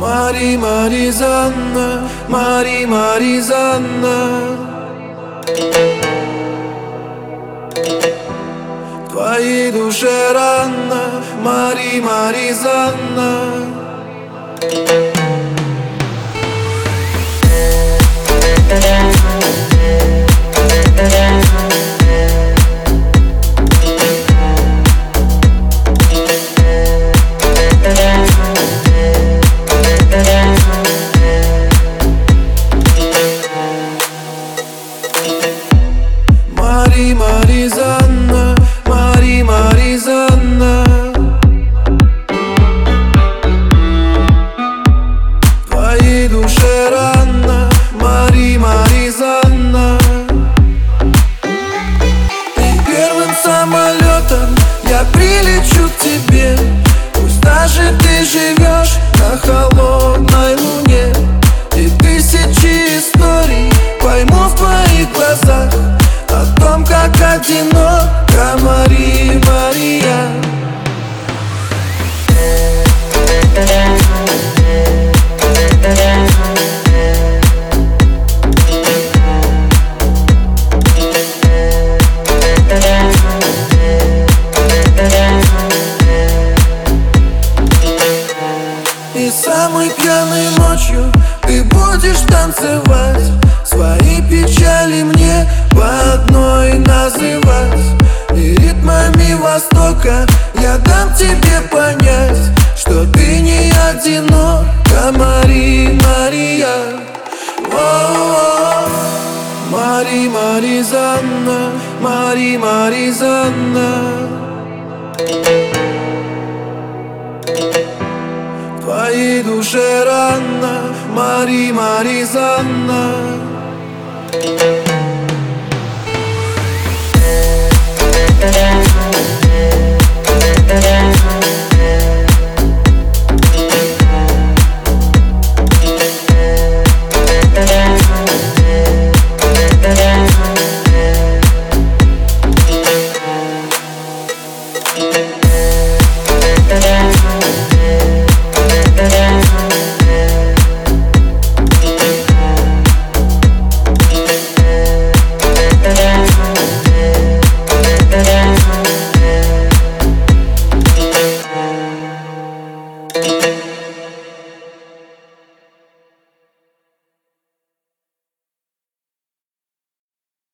Мари, Маризанна, Мари, Маризанна Твоей душе рано, Мари, Мари, живешь на холодной ночью. Ты будешь танцевать Свои печали мне по одной называть. И ритмами Востока я дам тебе понять Что ты не одинока, Мари, Мария. О-о-о. Мари, Маризанна, Мари, Маризанна твоей душе рано, Мари, Мари, Занна. thank